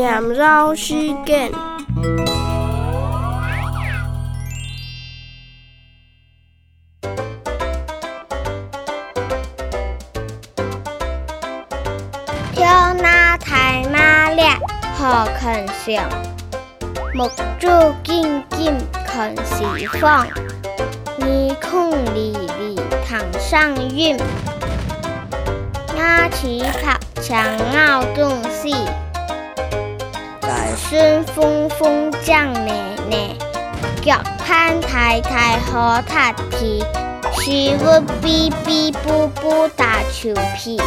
缠绕时间。跳那太马力，好看相。木珠紧紧看西方，耳孔离离堂上韵。牙齿拍墙咬东西，在顺风风将奶奶，脚攀太太好踢踢，是我哔哔啵啵打球皮。